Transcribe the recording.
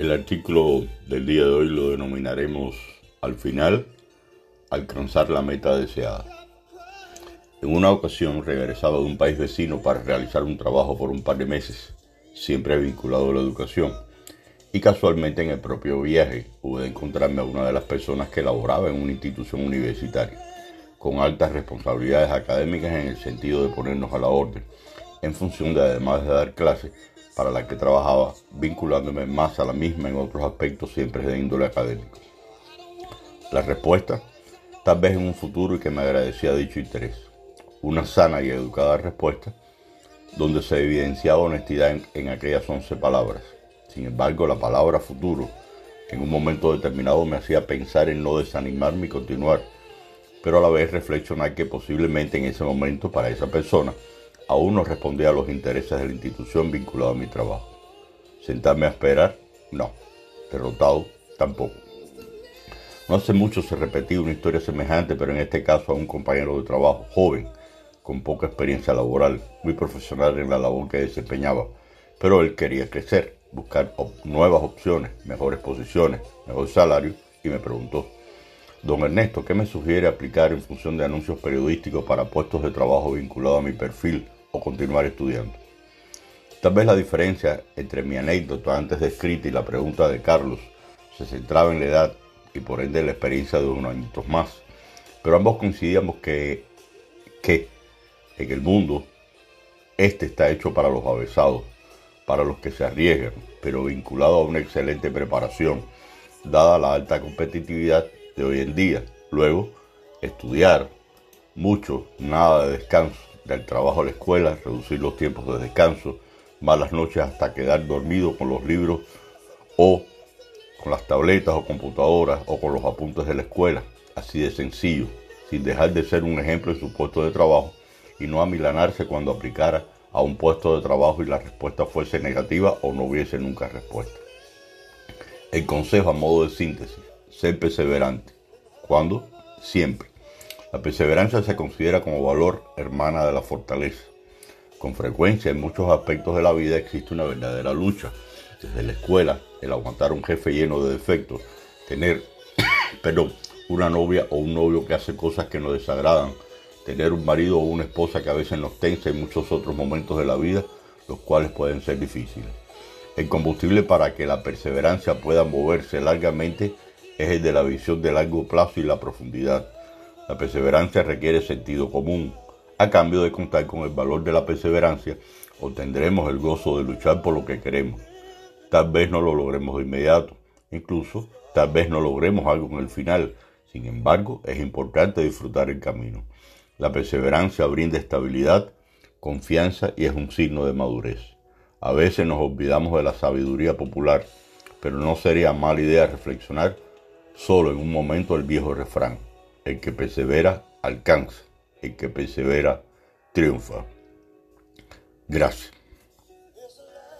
El artículo del día de hoy lo denominaremos al final, alcanzar la meta deseada. En una ocasión regresaba de un país vecino para realizar un trabajo por un par de meses, siempre vinculado a la educación. Y casualmente en el propio viaje pude encontrarme a una de las personas que laboraba en una institución universitaria, con altas responsabilidades académicas en el sentido de ponernos a la orden, en función de además de dar clases, para la que trabajaba, vinculándome más a la misma en otros aspectos siempre de índole académico. La respuesta, tal vez en un futuro y que me agradecía dicho interés. Una sana y educada respuesta, donde se evidenciaba honestidad en, aquellas once palabras. Sin embargo, la palabra futuro en un momento determinado me hacía pensar en no desanimarme y continuar, pero a la vez reflexionar que posiblemente en ese momento para esa persona aún no respondía a los intereses de la institución vinculada a mi trabajo. Sentarme a esperar, no. Derrotado, tampoco. No hace mucho se repetía una historia semejante, pero en este caso a un compañero de trabajo joven, con poca experiencia laboral, muy profesional en la labor que desempeñaba, pero él quería crecer, buscar nuevas opciones, mejores posiciones, mejor salario, y me preguntó, Don Ernesto, ¿qué me sugiere aplicar en función de anuncios periodísticos para puestos de trabajo vinculados a mi perfil o continuar estudiando. Tal vez la diferencia entre mi anécdota antes descrita y la pregunta de Carlos se centraba en la edad y por ende la experiencia de unos añitos más. Pero ambos coincidíamos que, que en el mundo este está hecho para los avesados, para los que se arriesgan, pero vinculado a una excelente preparación, dada la alta competitividad de hoy en día. Luego, estudiar mucho, nada de descanso del trabajo a la escuela, reducir los tiempos de descanso, malas noches hasta quedar dormido con los libros o con las tabletas o computadoras o con los apuntes de la escuela, así de sencillo, sin dejar de ser un ejemplo en su puesto de trabajo y no amilanarse cuando aplicara a un puesto de trabajo y la respuesta fuese negativa o no hubiese nunca respuesta. El consejo a modo de síntesis, ser perseverante. ¿Cuándo? Siempre. La perseverancia se considera como valor hermana de la fortaleza. Con frecuencia en muchos aspectos de la vida existe una verdadera lucha. Desde la escuela, el aguantar a un jefe lleno de defectos, tener, pero una novia o un novio que hace cosas que nos desagradan, tener un marido o una esposa que a veces nos tensa en muchos otros momentos de la vida, los cuales pueden ser difíciles. El combustible para que la perseverancia pueda moverse largamente es el de la visión de largo plazo y la profundidad la perseverancia requiere sentido común. A cambio de contar con el valor de la perseverancia, obtendremos el gozo de luchar por lo que queremos. Tal vez no lo logremos de inmediato, incluso tal vez no logremos algo en el final. Sin embargo, es importante disfrutar el camino. La perseverancia brinda estabilidad, confianza y es un signo de madurez. A veces nos olvidamos de la sabiduría popular, pero no sería mala idea reflexionar solo en un momento el viejo refrán. El que persevera alcanza, el que persevera triunfa. Gracias.